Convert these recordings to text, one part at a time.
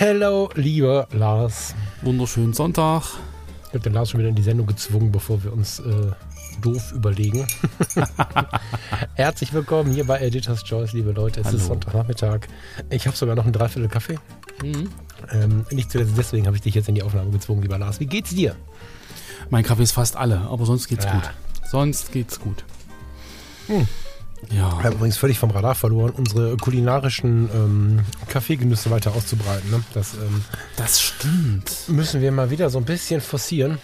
Hello, lieber Lars. Wunderschönen Sonntag. Ich habe den Lars schon wieder in die Sendung gezwungen, bevor wir uns äh, doof überlegen. Herzlich willkommen hier bei Editor's Choice, liebe Leute. Es Hallo. ist Sonntagnachmittag. Ich habe sogar noch ein Dreiviertel Kaffee. Mhm. Ähm, nicht zuletzt deswegen habe ich dich jetzt in die Aufnahme gezwungen, lieber Lars. Wie geht's dir? Mein Kaffee ist fast alle, aber sonst geht's Ja. gut. Sonst geht's gut. Hm. Ja. Wir haben übrigens völlig vom Radar verloren, unsere kulinarischen ähm, Kaffeegenüsse weiter auszubreiten. Ne? Das ähm, Das stimmt. müssen wir mal wieder so ein bisschen forcieren.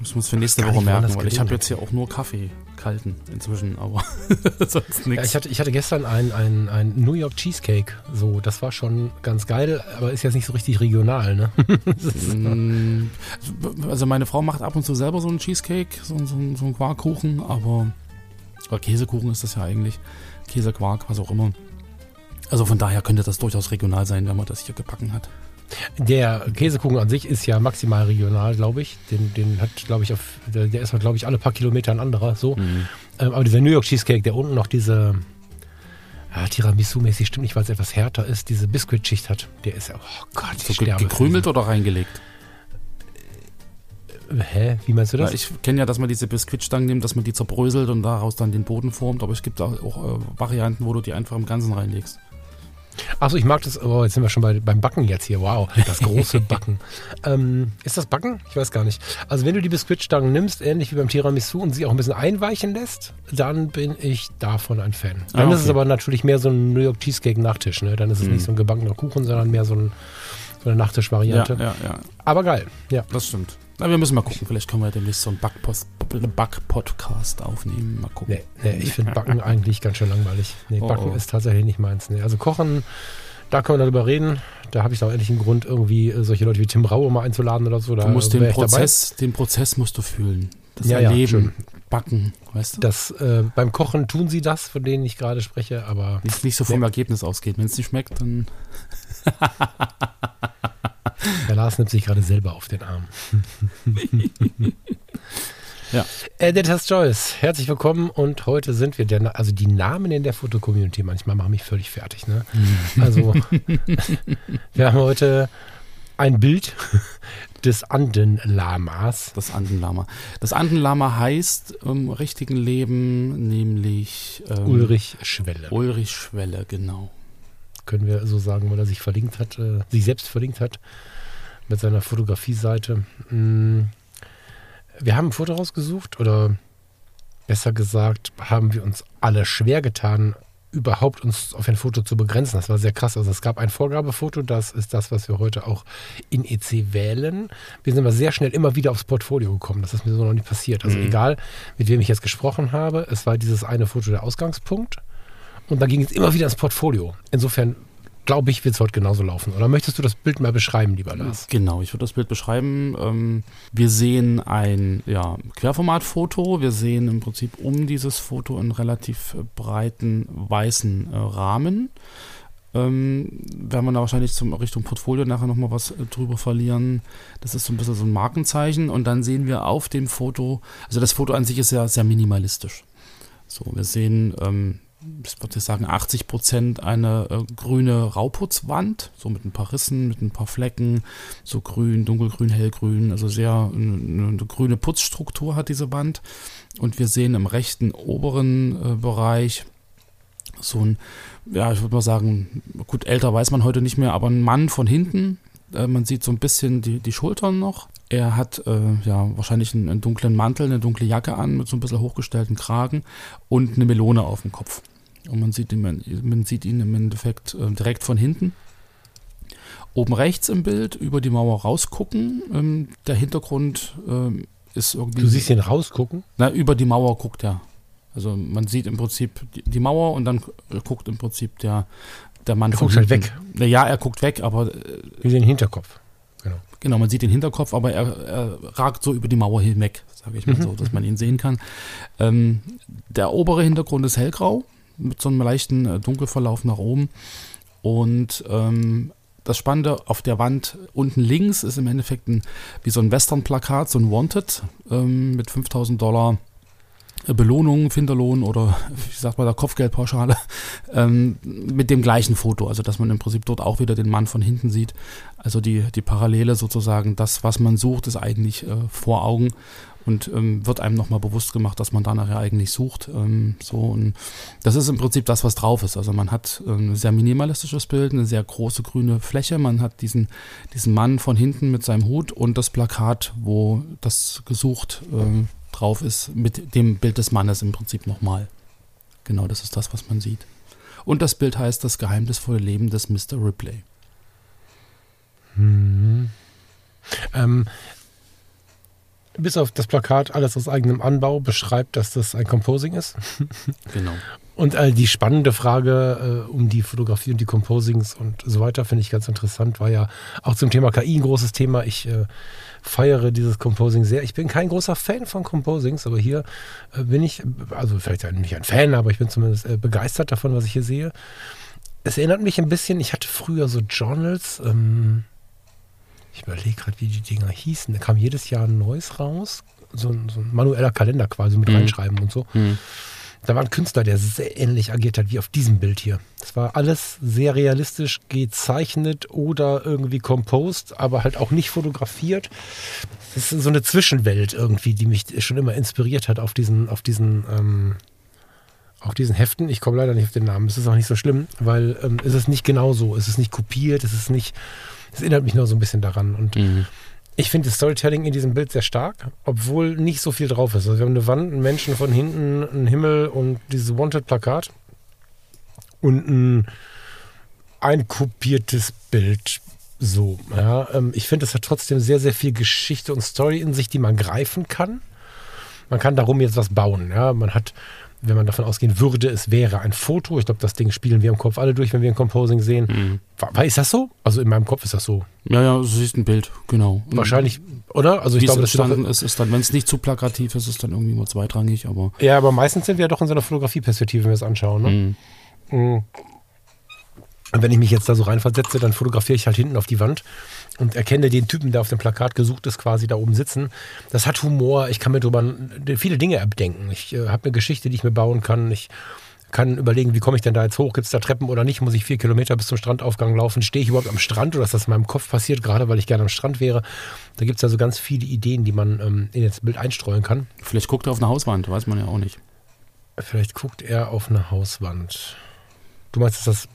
Müssen wir uns für nächste Woche nicht, merken, weil ich habe jetzt hier auch nur Kaffee kalten inzwischen, aber sonst Ja, nichts. ich, hatte, ich hatte gestern ein, ein, ein New York Cheesecake. So, das war schon ganz geil, aber ist jetzt nicht so richtig regional. Ne? Also meine Frau macht ab und zu selber so einen Cheesecake, so, so, so einen Quarkkuchen, aber oder Käsekuchen ist das ja eigentlich. Käsequark, was auch immer. Also von daher könnte das durchaus regional sein, wenn man das hier gebacken hat. Der Käsekuchen an sich ist ja maximal regional, glaube ich. Den, den hat, glaube ich, auf, der, der ist, glaube ich, alle paar Kilometer ein anderer. So. Mhm. Ähm, aber dieser New York Cheesecake, der unten noch diese ja, Tiramisu-mäßig stimmt nicht, weil es etwas härter ist, diese Biskuitschicht hat, der ist ja, oh Gott, ich So ge gekrümelt oder reingelegt? Hä? Wie meinst du das? Ja, ich kenne ja, dass man diese Biskuitstangen nimmt, dass man die zerbröselt und daraus dann den Boden formt, aber es gibt auch, auch äh, Varianten, wo du die einfach im Ganzen reinlegst. Achso, ich mag das. Oh, jetzt sind wir schon bei, beim Backen jetzt hier. Wow, das große Backen. ähm, ist das Backen? Ich weiß gar nicht. Also wenn du die Biskuitstangen nimmst, ähnlich wie beim Tiramisu und sie auch ein bisschen einweichen lässt, dann bin ich davon ein Fan. Dann Ah, ist es okay. aber natürlich mehr so ein New York Cheesecake Nachtisch. Ne? Dann ist es Mhm. nicht so ein gebackener Kuchen, sondern mehr so, ein, so eine Ja, Nachtischvariante. ja, ja, Aber geil. Ja. das stimmt. Na, wir müssen mal gucken, vielleicht können wir demnächst so einen Backpost- einen Back-Podcast aufnehmen. Mal gucken. Nee, nee ich finde Backen eigentlich ganz schön langweilig. Nee, Oh, Backen oh. ist tatsächlich nicht meins. Nee. Also Kochen, da können wir darüber reden. Da habe ich auch endlich einen Grund, irgendwie äh, solche Leute wie Tim Raue mal einzuladen oder so. Da Du musst den. Prozess, den Prozess musst du fühlen. Das Ja, ja, Erleben, schön. Backen, weißt du? Das, äh, beim Kochen tun sie das, von denen ich gerade spreche, aber Nicht, nicht so vom Ergebnis ausgeht. Wenn es nicht schmeckt, dann Lars nimmt sich gerade selber auf den Arm. Ja. Editor's Choice, herzlich willkommen und heute sind wir, der, also die Namen in der Foto-Community manchmal machen mich völlig fertig. Ne? Also wir haben heute ein Bild des Anden-Lamas. das Andenlama. Das Andenlama heißt im richtigen Leben nämlich ähm, Ulrich Schwelle. Ulrich Schwelle, genau. Können wir so sagen, weil er sich verlinkt hat, äh, sich selbst verlinkt hat mit seiner Fotografie-Seite. Mm, Wir haben ein Foto rausgesucht oder besser gesagt, haben wir uns alle schwer getan, überhaupt uns auf ein Foto zu begrenzen. Das war sehr krass. Also es gab ein Vorgabefoto, das ist das, was wir heute auch in EC wählen. Wir sind aber sehr schnell immer wieder aufs Portfolio gekommen. Das ist mir so noch nicht passiert. Also Mhm. egal, mit wem ich jetzt gesprochen habe, es war dieses eine Foto der Ausgangspunkt. Und dann ging es immer wieder ins Portfolio. Insofern glaube ich, wird es heute genauso laufen. Oder möchtest du das Bild mal beschreiben, lieber Lars? Genau, ich würde das Bild beschreiben. Ähm, wir sehen ein ja, Querformatfoto. Wir sehen im Prinzip um dieses Foto einen relativ äh, breiten weißen äh, Rahmen. Ähm, werden wir da wahrscheinlich zum Richtung Portfolio nachher nochmal was äh, drüber verlieren. Das ist so ein bisschen so ein Markenzeichen. Und dann sehen wir auf dem Foto, also das Foto an sich ist ja sehr minimalistisch. So, wir sehen, ähm, ich würde sagen, 80 Prozent eine äh, grüne Rauputzwand, so mit ein paar Rissen, mit ein paar Flecken, so grün, dunkelgrün, hellgrün, also sehr eine, eine grüne Putzstruktur hat diese Wand. Und wir sehen im rechten oberen äh, Bereich so ein, ja, ich würde mal sagen, gut, älter weiß man heute nicht mehr, aber ein Mann von hinten. Äh, man sieht so ein bisschen die, die Schultern noch. Er hat äh, ja wahrscheinlich einen, einen dunklen Mantel, eine dunkle Jacke an mit so ein bisschen hochgestellten Kragen und eine Melone auf dem Kopf. Und man sieht ihn, man, sieht ihn im Endeffekt äh, direkt von hinten. Oben rechts im Bild über die Mauer rausgucken. Ähm, der Hintergrund ähm, ist irgendwie. Du siehst ihn rausgucken. Na, über die Mauer guckt er. Also man sieht im Prinzip die, die Mauer und dann äh, guckt im Prinzip der, der Mann Er guckt halt weg. Na Ja, er guckt weg, aber äh, sehen den Hinterkopf. Genau, man sieht den Hinterkopf, aber er, er ragt so über die Mauer hinweg, sage ich mal so, dass man ihn sehen kann. Ähm, der obere Hintergrund ist hellgrau, mit so einem leichten äh, Dunkelverlauf nach oben. Und ähm, das Spannende auf der Wand unten links ist im Endeffekt ein, wie so ein Western-Plakat, so ein Wanted ähm, mit 5000 Dollar Belohnung, Finderlohn oder wie sagt man da, Kopfgeldpauschale ähm, mit dem gleichen Foto. Also dass man im Prinzip dort auch wieder den Mann von hinten sieht. Also die, die Parallele sozusagen, das, was man sucht, ist eigentlich äh, vor Augen und ähm, wird einem nochmal bewusst gemacht, dass man da nachher eigentlich sucht. Ähm, so und das ist im Prinzip das, was drauf ist. Also man hat ein sehr minimalistisches Bild, eine sehr große grüne Fläche. Man hat diesen, diesen Mann von hinten mit seinem Hut und das Plakat, wo das gesucht äh, drauf ist, mit dem Bild des Mannes im Prinzip nochmal. Genau, das ist das, was man sieht. Und das Bild heißt Das geheimnisvolle Leben des Mr. Ripley. Mhm. Ähm, bis auf das Plakat alles aus eigenem Anbau beschreibt, dass das ein Composing ist. Genau. Und äh, die spannende Frage äh, um die Fotografie und die Composings und so weiter finde ich ganz interessant. War ja auch zum Thema KI ein großes Thema. Ich äh, feiere dieses Composing sehr. Ich bin kein großer Fan von Composings, aber hier äh, bin ich, also vielleicht nicht ein Fan, aber ich bin zumindest äh, begeistert davon, was ich hier sehe. Es erinnert mich ein bisschen, ich hatte früher so Journals, ähm, ich überlege gerade, wie die Dinger hießen. Da kam jedes Jahr ein neues raus. So ein, so ein manueller Kalender quasi mit mhm. reinschreiben und so. Mhm. Da war ein Künstler, der sehr ähnlich agiert hat wie auf diesem Bild hier. Das war alles sehr realistisch gezeichnet oder irgendwie composed, aber halt auch nicht fotografiert. Das ist so eine Zwischenwelt irgendwie, die mich schon immer inspiriert hat auf diesen, auf diesen, ähm, auf diesen Heften. Ich komme leider nicht auf den Namen. Es ist auch nicht so schlimm, weil ähm, es ist nicht genau so. Es ist nicht kopiert, es ist nicht das erinnert mich nur so ein bisschen daran. Und mhm. ich finde das Storytelling in diesem Bild sehr stark, obwohl nicht so viel drauf ist. Also wir haben eine Wand, einen Menschen von hinten, einen Himmel und dieses Wanted-Plakat und ein einkopiertes Bild. So, ja. Ähm, ich finde, es hat trotzdem sehr, sehr viel Geschichte und Story in sich, die man greifen kann. Man kann darum jetzt was bauen. Ja. Man hat wenn man davon ausgehen würde, es wäre ein Foto. Ich glaube, das Ding spielen wir im Kopf alle durch, wenn wir ein Composing sehen. Mhm. War, ist das so? Also in meinem Kopf ist das so. Ja, ja, du siehst ein Bild, genau. Wahrscheinlich, oder? Also ich glaube, das entstanden ist, ist dann, wenn es nicht zu plakativ ist, ist es dann irgendwie nur zweitrangig, aber. Ja, aber meistens sind wir ja doch in so einer Fotografieperspektive, wenn wir es anschauen. Ne? Mhm. Mhm. Und wenn ich mich jetzt da so reinversetze, dann fotografiere ich halt hinten auf die Wand und erkenne den Typen, der auf dem Plakat gesucht ist, quasi da oben sitzen. Das hat Humor. Ich kann mir drüber viele Dinge abdenken. Ich äh, habe eine Geschichte, die ich mir bauen kann. Ich kann überlegen, wie komme ich denn da jetzt hoch? Gibt es da Treppen oder nicht? Muss ich vier Kilometer bis zum Strandaufgang laufen? Stehe ich überhaupt am Strand oder ist das in meinem Kopf passiert, gerade weil ich gerne am Strand wäre? Da gibt es also ganz viele Ideen, die man ähm, in das Bild einstreuen kann. Vielleicht guckt er auf eine Hauswand, weiß man ja auch nicht. Vielleicht guckt er auf eine Hauswand. Du meinst, dass das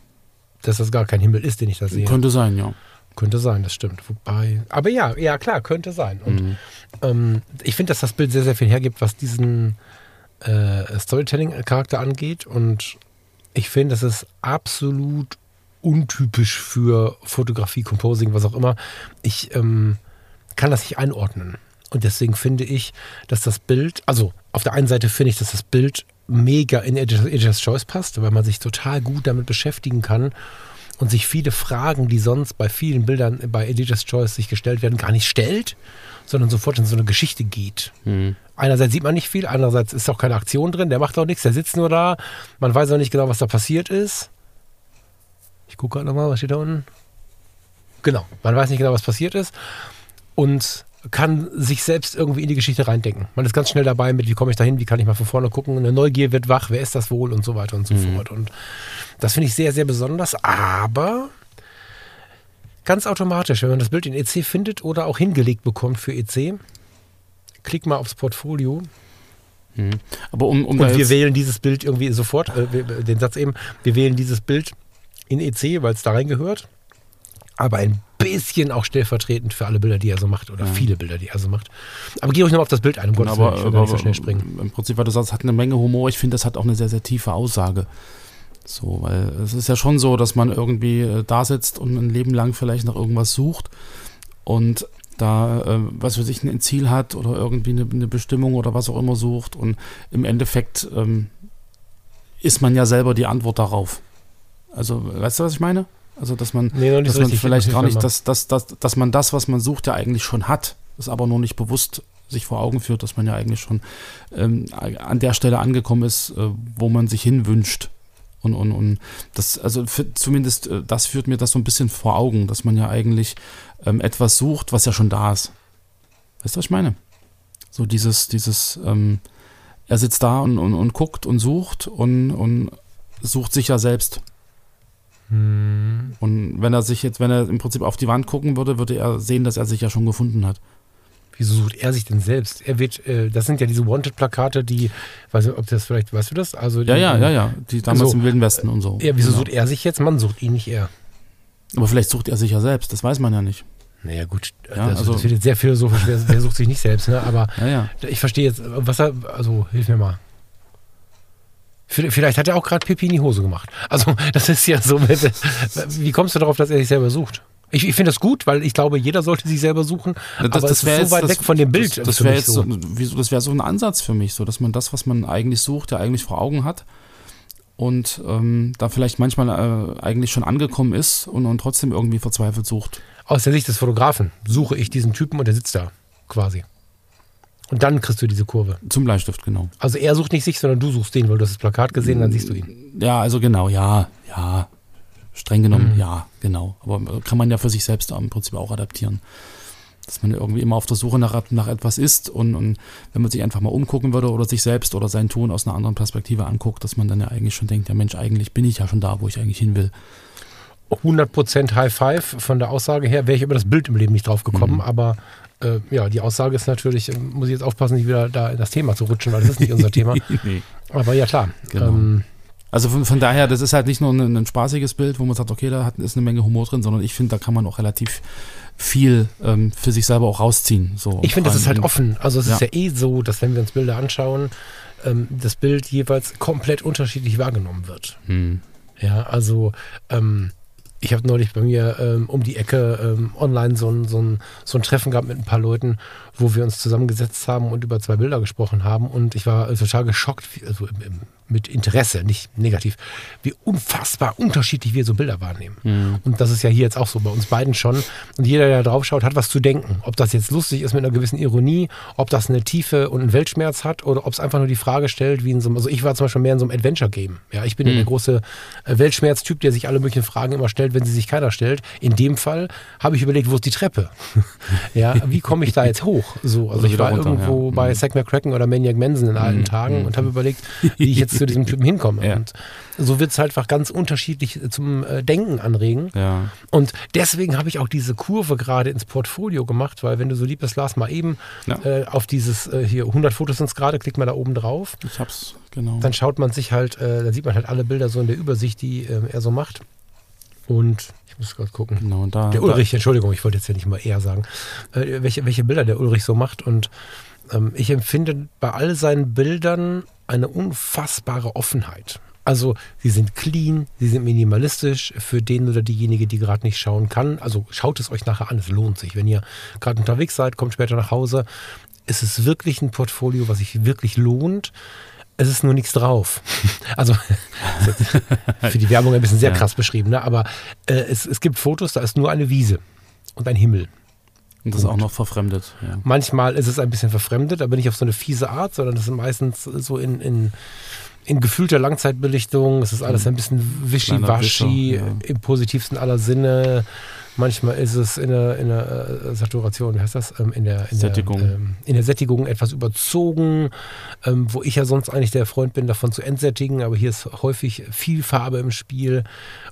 dass das gar kein Himmel ist, den ich da sehe. Könnte sein, ja. Könnte sein, das stimmt. Wobei, aber ja, ja klar, könnte sein. Und mhm. ähm, ich finde, dass das Bild sehr, sehr viel hergibt, was diesen äh, Storytelling-Charakter angeht. Und ich finde, das ist absolut untypisch für Fotografie, Composing, was auch immer. Ich ähm, kann das nicht einordnen. Und deswegen finde ich, dass das Bild, also auf der einen Seite finde ich, dass das Bild mega in Editor's Choice passt, weil man sich total gut damit beschäftigen kann und sich viele Fragen, die sonst bei vielen Bildern bei Editor's Choice sich gestellt werden, gar nicht stellt, sondern sofort in so eine Geschichte geht. Mhm. Einerseits sieht man nicht viel, andererseits ist auch keine Aktion drin, der macht auch nichts, der sitzt nur da, man weiß auch nicht genau, was da passiert ist. Ich gucke gerade nochmal, was steht da unten? Genau, man weiß nicht genau, was passiert ist. Und kann sich selbst irgendwie in die Geschichte reindenken. Man ist ganz schnell dabei mit, wie komme ich da hin, wie kann ich mal von vorne gucken. Eine Neugier wird wach, wer ist das wohl und so weiter und so mhm. fort. Und das finde ich sehr, sehr besonders. Aber ganz automatisch, wenn man das Bild in EC findet oder auch hingelegt bekommt für EC, klick mal aufs Portfolio. Mhm. Aber um, um und wir wählen dieses Bild irgendwie sofort, äh, den Satz eben, wir wählen dieses Bild in EC, weil es da reingehört. Aber ein bisschen auch stellvertretend für alle Bilder, die er so macht oder ja. viele Bilder, die er so macht. Aber geh euch noch auf das Bild ein, um Gottes Willen, ich will aber, nicht so schnell springen. Im Prinzip, weil du sagst, es hat eine Menge Humor. Ich finde, das hat auch eine sehr, sehr tiefe Aussage. So, weil es ist ja schon so, dass man irgendwie äh, da sitzt und ein Leben lang vielleicht nach irgendwas sucht und da, äh, was für sich ein Ziel hat oder irgendwie eine, eine, Bestimmung oder was auch immer sucht und im Endeffekt ähm, ist man ja selber die Antwort darauf. Also, weißt du, was ich meine? Also dass man, Nee, dass so man vielleicht gar nicht, dass, dass, dass, dass man das, was man sucht, ja eigentlich schon hat, es aber nur nicht bewusst sich vor Augen führt, dass man ja eigentlich schon ähm, an der Stelle angekommen ist, äh, wo man sich hinwünscht. Und, und, und das, also für, zumindest äh, das führt mir das so ein bisschen vor Augen, dass man ja eigentlich ähm, etwas sucht, was ja schon da ist. Weißt du, was ich meine? So dieses, dieses, ähm, er sitzt da und, und, und guckt und sucht und, und sucht sich ja selbst. Hm. Und wenn er sich jetzt, wenn er im Prinzip auf die Wand gucken würde, würde er sehen, dass er sich ja schon gefunden hat. Wieso sucht er sich denn selbst? Er wird, äh, das sind ja diese Wanted-Plakate, die, weiß nicht, ob das vielleicht, weißt du das? Also die, Ja, ja, ja, ja. Die damals So. im Wilden Westen und so. Ja, wieso Genau. sucht er sich jetzt? Man sucht ihn nicht er. Aber vielleicht sucht er sich ja selbst, das weiß man ja nicht. Naja, gut, Ja, das, also- das wird jetzt sehr philosophisch. Wer, wer sucht sich nicht selbst, ne? Aber Ja, ja. ich verstehe jetzt, was er, also hilf mir mal. Vielleicht hat er auch gerade Pipi in die Hose gemacht. Also, das ist ja so. Wie kommst du darauf, dass er sich selber sucht? Ich, ich finde das gut, weil ich glaube, jeder sollte sich selber suchen. aber es ist wär so weit das- weg von dem Bild. Das, das wäre so, das wäre so ein Ansatz für mich, so dass man das, was man eigentlich sucht, ja eigentlich vor Augen hat und ähm, da vielleicht manchmal äh, eigentlich schon angekommen ist und, und trotzdem irgendwie verzweifelt sucht. Aus der Sicht des Fotografen suche ich diesen Typen und der sitzt da, quasi. Und dann kriegst du diese Kurve. Zum Bleistift, genau. Also er sucht nicht sich, sondern du suchst den, weil du hast das Plakat gesehen, dann siehst du ihn. Ja, also genau, ja, ja. Streng genommen, Mhm. ja, genau. Aber kann man ja für sich selbst im Prinzip auch adaptieren. Dass man irgendwie immer auf der Suche nach, nach etwas ist und, und wenn man sich einfach mal umgucken würde oder sich selbst oder sein Tun aus einer anderen Perspektive anguckt, dass man dann ja eigentlich schon denkt, ja Mensch, eigentlich bin ich ja schon da, wo ich eigentlich hin will. 100% High Five von der Aussage her, wäre ich über das Bild im Leben nicht drauf gekommen, Mhm. aber äh, ja, die Aussage ist natürlich, äh, muss ich jetzt aufpassen, nicht wieder da in das Thema zu rutschen, weil das ist nicht unser Thema. nee. Aber ja, klar. Genau. Ähm, Also von, von daher, das ist halt nicht nur ein, ein spaßiges Bild, wo man sagt, okay, da hat, ist eine Menge Humor drin, sondern ich finde, da kann man auch relativ viel ähm, für sich selber auch rausziehen. So ich finde, das ist halt offen. Also es Ja. ist ja eh so, dass wenn wir uns Bilder anschauen, ähm, das Bild jeweils komplett unterschiedlich wahrgenommen wird. Hm. Ja, also ähm, ich habe neulich bei mir ähm, um die Ecke ähm, online so ein, so, ein, so ein Treffen gehabt mit ein paar Leuten, wo wir uns zusammengesetzt haben und über zwei Bilder gesprochen haben. Und ich war total geschockt, also im, im, mit Interesse, nicht negativ, wie unfassbar unterschiedlich wir so Bilder wahrnehmen. Mhm. Und das ist ja hier jetzt auch so bei uns beiden schon. Und jeder, der da drauf schaut, hat was zu denken. Ob das jetzt lustig ist mit einer gewissen Ironie, ob das eine Tiefe und einen Weltschmerz hat oder ob es einfach nur die Frage stellt, wie in so einem, also ich war zum Beispiel mehr in so einem Adventure-Game. Ja, ich bin ja der große äh, Weltschmerztyp, der sich alle möglichen Fragen immer stellt, wenn sie sich keiner stellt. In dem Fall habe ich überlegt, wo ist die Treppe? ja, wie komme ich da jetzt hoch? So, also Oder ich war runter, irgendwo ja. bei Mhm. Zack McCracken oder Maniac Manson in alten Tagen und habe überlegt, wie ich jetzt zu diesem Typen hinkomme. Ja. Und so wird es halt einfach ganz unterschiedlich zum äh, Denken anregen. Ja. Und deswegen habe ich auch diese Kurve gerade ins Portfolio gemacht, weil wenn du so lieb bist, Lars, mal eben äh, auf dieses äh, hier 100 Fotos sind es gerade, klickt mal da oben drauf. Ich hab's, genau. Dann schaut man sich halt, äh, da sieht man halt alle Bilder so in der Übersicht, die äh, er so macht. Und ich muss gerade gucken. genau, da, Der Ulrich, Entschuldigung, ich wollte jetzt ja nicht mal eher sagen, äh, welche, welche Bilder der Ulrich so macht. Und ähm, ich empfinde bei all seinen Bildern eine unfassbare Offenheit. Also sie sind clean, sie sind minimalistisch für den oder diejenige, die gerade nicht schauen kann. Also schaut es euch nachher an, es lohnt sich. Wenn ihr gerade unterwegs seid, kommt später nach Hause. Es ist wirklich ein Portfolio, was sich wirklich lohnt. Es ist nur nichts drauf. Also für die Werbung ein bisschen sehr krass beschrieben, ne? aber äh, es, es gibt Fotos, da ist nur eine Wiese und ein Himmel. Und das auch noch verfremdet. Ja. Manchmal ist es ein bisschen verfremdet, aber nicht auf so eine fiese Art, sondern das ist meistens so in, in, in gefühlter Langzeitbelichtung. Es ist alles ein bisschen wischiwaschi, ja. im positivsten aller Sinne. Manchmal ist es in der, in der äh, Saturation, wie heißt das? Ähm, in, der, in, Sättigung. Der, ähm, in der Sättigung etwas überzogen, ähm, wo ich ja sonst eigentlich der Freund bin, davon zu entsättigen, aber hier ist häufig viel Farbe im Spiel,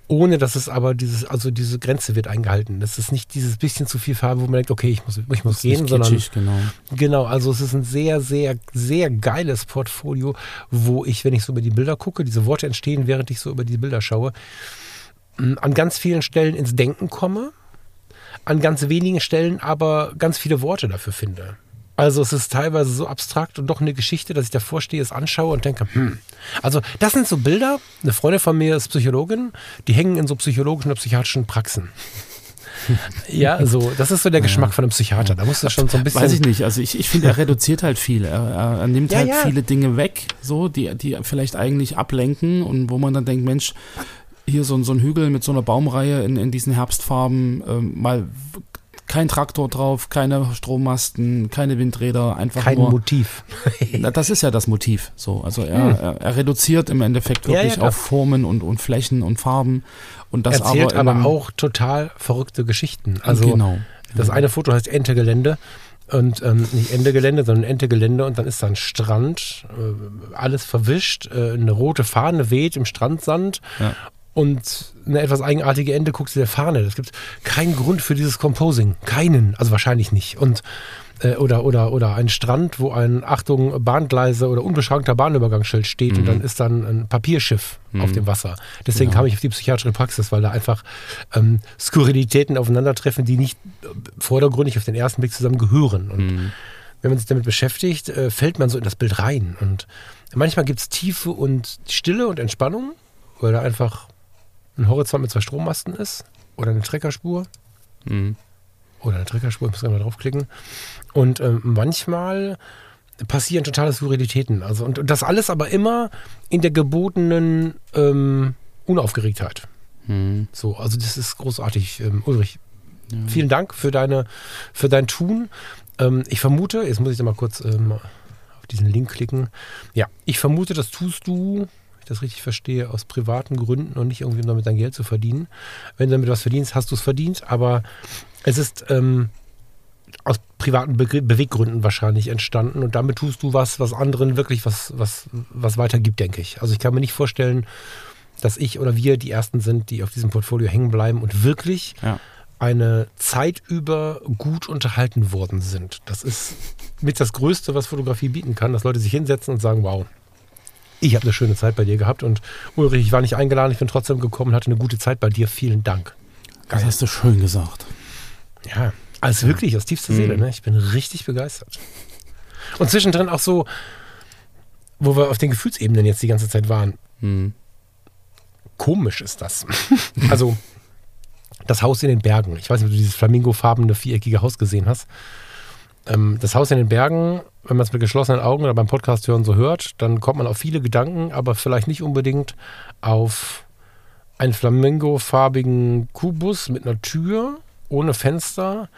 ohne dass es aber dieses, also diese Grenze wird eingehalten. Das ist nicht dieses bisschen zu viel Farbe, wo man denkt, okay, ich muss, ich muss gehen, sondern genau. Genau, also es ist ein sehr, sehr, sehr geiles Portfolio, wo ich, wenn ich so über die Bilder gucke, diese Worte entstehen, während ich so über die Bilder schaue, an ganz vielen Stellen ins Denken komme, an ganz wenigen Stellen aber ganz viele Worte dafür finde. Also es ist teilweise so abstrakt und doch eine Geschichte, dass ich davor stehe, es anschaue und denke, hm. Also das sind so Bilder, eine Freundin von mir ist Psychologin, die hängen in so psychologischen oder psychiatrischen Praxen. Ja, so, das ist so der Geschmack von einem Psychiater. Da musst du schon so ein bisschen. Weiß ich nicht. Also ich, ich finde, er reduziert halt viel. Er, er, er nimmt Ja, halt ja. viele Dinge weg, so, die, die vielleicht eigentlich ablenken und wo man dann denkt, Mensch, hier so, ein- so ein Hügel mit so einer Baumreihe in, in diesen Herbstfarben, ähm, mal kein Traktor drauf, keine Strommasten, keine Windräder, einfach Kein nur. Motiv. Na, das ist ja das Motiv. So, also er, er, er reduziert im Endeffekt Hm. Ja, ja, wirklich auf Formen und, und Flächen und Farben und das Erzählt aber, aber, auch total verrückte Geschichten. Also genau. das eine Foto heißt Entegelände und ähm, nicht Ende Gelände, sondern Entegelände und dann ist da ein Strand, äh, alles verwischt, äh, eine rote Fahne weht im Strandsand Ja. Und eine etwas eigenartige Ende guckt zu der Fahne. Es gibt keinen Grund für dieses Composing, keinen, also wahrscheinlich nicht. Und äh, oder oder oder ein Strand, wo ein Achtung Bahngleise oder unbeschrankter Bahnübergangsschild steht und dann ist dann ein Papierschiff auf dem Wasser. Deswegen kam ich auf die psychiatrische Praxis, weil da einfach ähm, Skurrilitäten aufeinandertreffen, die nicht äh, vordergründig auf den ersten Blick zusammen gehören. Und wenn man sich damit beschäftigt, äh, fällt man so in das Bild rein. Und manchmal gibt es Tiefe und Stille und Entspannung, weil da einfach ein Horizont mit zwei Strommasten ist oder eine Treckerspur Mhm. oder eine Treckerspur, ich muss gerade mal draufklicken. Und ähm, manchmal passieren totale Skurrilitäten. Also, und, und das alles aber immer in der gebotenen ähm, Unaufgeregtheit. Mhm. So, also das ist großartig. Ähm, Ulrich, vielen Dank für deine, für dein Tun. Ähm, ich vermute, jetzt muss ich da mal kurz ähm, auf diesen Link klicken. Ja, ich vermute, das tust du, ich das richtig verstehe, aus privaten Gründen und nicht irgendwie, um damit dein Geld zu verdienen. Wenn du damit was verdienst, hast du es verdient, aber es ist ähm, aus privaten Be Beweggründen wahrscheinlich entstanden und damit tust du was, was anderen wirklich was, was, was weitergibt, denke ich. Also ich kann mir nicht vorstellen, dass ich oder wir die Ersten sind, die auf diesem Portfolio hängen bleiben und wirklich Ja. eine Zeit über gut unterhalten worden sind. Das ist mit das Größte, was Fotografie bieten kann, dass Leute sich hinsetzen und sagen, wow, ich habe eine schöne Zeit bei dir gehabt und Ulrich, ich war nicht eingeladen, ich bin trotzdem gekommen, hatte eine gute Zeit bei dir. Vielen Dank. Das hast du schön gesagt. Ja, also wirklich aus tiefster Seele. Ne? Ich bin richtig begeistert. Und zwischendrin auch so, wo wir auf den Gefühlsebenen jetzt die ganze Zeit waren. Mhm. Komisch ist das. also das Haus in den Bergen. Ich weiß nicht, ob du dieses flamingofarbene viereckige Haus gesehen hast. Ähm, das Haus in den Bergen, wenn man es mit geschlossenen Augen oder beim Podcast hören so hört, dann kommt man auf viele Gedanken, aber vielleicht nicht unbedingt auf einen flamingofarbigen Kubus mit einer Tür, ohne Fenster,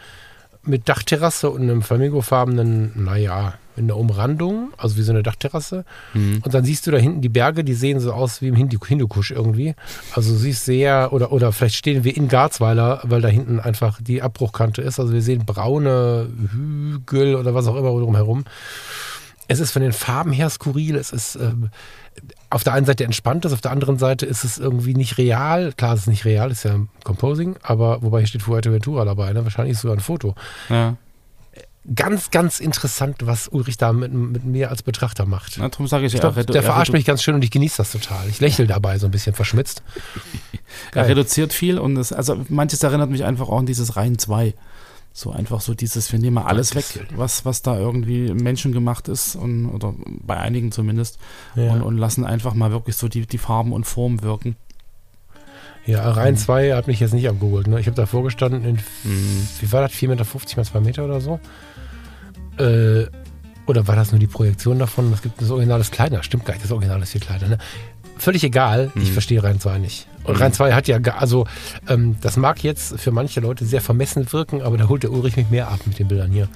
mit Dachterrasse und einem flamingofarbenen, naja, in der Umrandung, also wie so eine Dachterrasse. Und dann siehst du da hinten die Berge, die sehen so aus wie im Hindu Hindukusch irgendwie. Also du siehst sehr, oder, oder vielleicht stehen wir in Garzweiler, weil da hinten einfach die Abbruchkante ist. Also wir sehen braune Hügel oder was auch immer drumherum. Es ist von den Farben her skurril. Es ist ähm, auf der einen Seite entspannt, auf der anderen Seite ist es irgendwie nicht real. Klar, es ist nicht real, es ist ja Composing, aber wobei hier steht Fuerteventura dabei, ne? wahrscheinlich ist sogar ein Foto. Ja. Ganz, ganz interessant, was Ulrich da mit, mit mir als Betrachter macht. Na, darum sage ich, Ich ja, glaub, er, der er verarscht mich ganz schön und ich genieße das total. Ich lächle dabei so ein bisschen verschmitzt. Er reduziert viel und es, also manches erinnert mich einfach auch an dieses Reihen 2. So einfach so dieses, wir nehmen mal alles weg, was, was da irgendwie menschengemacht ist und, oder bei einigen zumindest Ja. und, und lassen einfach mal wirklich so die, die Farben und Formen wirken. Ja, Reihen 2 hat mich jetzt nicht abgeholt. Ne? Ich habe davor gestanden in, Mhm. wie war das, 4,50 Meter mal 2 Meter oder so? Äh, oder war das nur die Projektion davon? Es gibt das Original ist kleiner. Stimmt gar nicht, das Original ist viel kleiner. Ne? Völlig egal, ich verstehe Reihen 2 nicht. Und Reihen 2 hat ja, also ähm, das mag jetzt für manche Leute sehr vermessen wirken, aber da holt der Ulrich mich mehr ab mit den Bildern hier,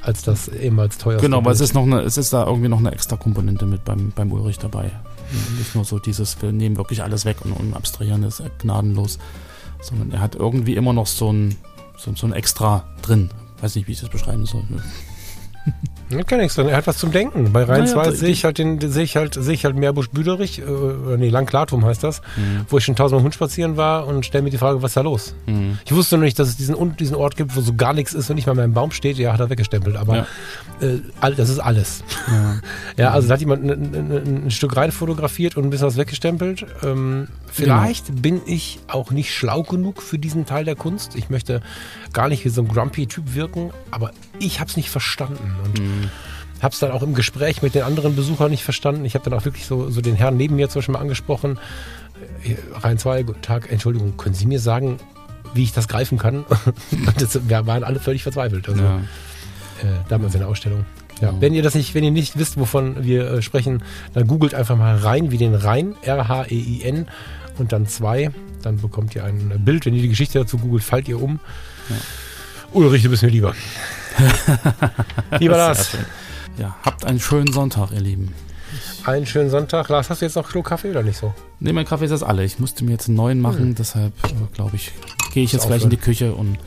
als das ehemals teuerste Genau, weil es ist noch eine, es ist da irgendwie noch eine extra Komponente mit beim, beim Ulrich dabei. Nicht nur so dieses, wir nehmen wirklich alles weg und, und abstrahieren ist gnadenlos, sondern er hat irgendwie immer noch so ein, so, so ein Extra drin. Weiß nicht, wie ich das beschreiben soll. Ja, kann nichts drin. Er hat was zum Denken. Bei Rhein Naja, 2 da- sehe ich halt den, sehe ich halt, sehe ich halt Meerbusch Büderich, äh, nee, Langklatum heißt das, wo ich schon tausendmal Hund spazieren war und stelle mir die Frage, was ist da los? Mhm. Ich wusste noch nicht, dass es diesen, diesen Ort gibt, wo so gar nichts ist und nicht mal mehr ein Baum steht. Ja, hat er weggestempelt, aber Ja. äh, all- das ist alles. Ja. Ja, also da hat jemand ein, ein, ein Stück rein fotografiert und ein bisschen was weggestempelt. Ähm, vielleicht bin ich auch nicht schlau genug für diesen Teil der Kunst. Ich möchte gar nicht wie so ein grumpy Typ wirken, aber ich habe es nicht verstanden und habe es dann auch im Gespräch mit den anderen Besuchern nicht verstanden. Ich habe dann auch wirklich so, so den Herrn neben mir zum Beispiel mal angesprochen. Äh, Rein zwei, guten Tag, Entschuldigung, können Sie mir sagen, wie ich das greifen kann? Das, wir waren alle völlig verzweifelt. Also, Ja. äh, damals in der Ausstellung. Ja. Genau. Wenn ihr das nicht, wenn ihr nicht wisst, wovon wir äh, sprechen, dann googelt einfach mal rein wie den Rhein, R-H-E-I-N und dann 2. Dann bekommt ihr ein Bild. Wenn ihr die Geschichte dazu googelt, fallt ihr um. Ja. Ulrich, du bist mir lieber. lieber Lars. Ja, habt einen schönen Sonntag, ihr Lieben. einen schönen Sonntag. Lars, hast du jetzt noch Klo Kaffee oder nicht so? Ne, mein Kaffee ist jetzt alle. Ich musste mir jetzt einen neuen machen, deshalb äh, glaube ich, gehe ich Hm. Jetzt gleich in die aufhören. Küche und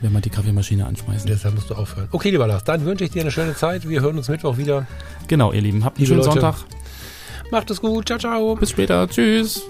werde mal die Kaffeemaschine anschmeißen. Deshalb musst du aufhören. Okay, lieber Lars, dann wünsche ich dir eine schöne Zeit. Wir hören uns Mittwoch wieder. Genau, ihr Lieben, habt einen Liebe schönen Leute. Sonntag. Macht es gut. Ciao, ciao. Bis später. Tschüss.